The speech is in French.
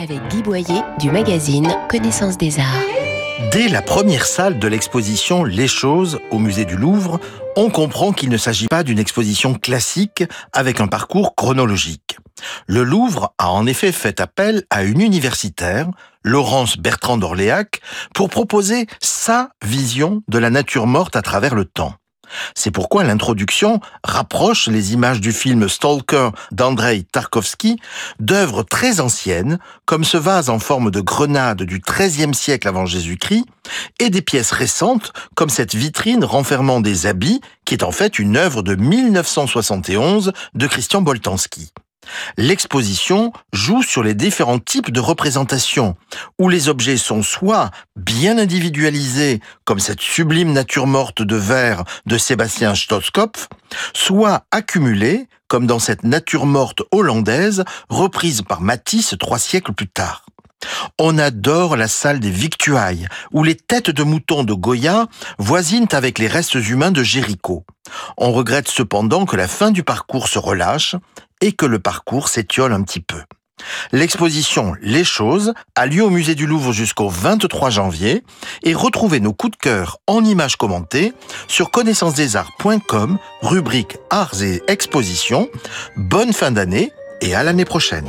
avec Guy Boyer du magazine Connaissance des Arts. Dès la première salle de l'exposition Les choses au musée du Louvre, on comprend qu'il ne s'agit pas d'une exposition classique avec un parcours chronologique. Le Louvre a en effet fait appel à une universitaire, Laurence Bertrand d'Orléac, pour proposer sa vision de la nature morte à travers le temps. C'est pourquoi l'introduction rapproche les images du film Stalker d'Andrei Tarkovsky d'œuvres très anciennes, comme ce vase en forme de grenade du XIIIe siècle avant Jésus-Christ, et des pièces récentes, comme cette vitrine renfermant des habits, qui est en fait une œuvre de 1971 de Christian Boltanski. L'exposition joue sur les différents types de représentations, où les objets sont soit bien individualisés, comme cette sublime nature morte de verre de Sébastien Stotskopf, soit accumulés, comme dans cette nature morte hollandaise, reprise par Matisse trois siècles plus tard. On adore la salle des victuailles, où les têtes de moutons de Goya voisinent avec les restes humains de Jéricho. On regrette cependant que la fin du parcours se relâche et que le parcours s'étiole un petit peu. L'exposition Les choses a lieu au musée du Louvre jusqu'au 23 janvier et retrouvez nos coups de cœur en images commentées sur connaissancesdesarts.com, rubrique Arts et Expositions. Bonne fin d'année et à l'année prochaine.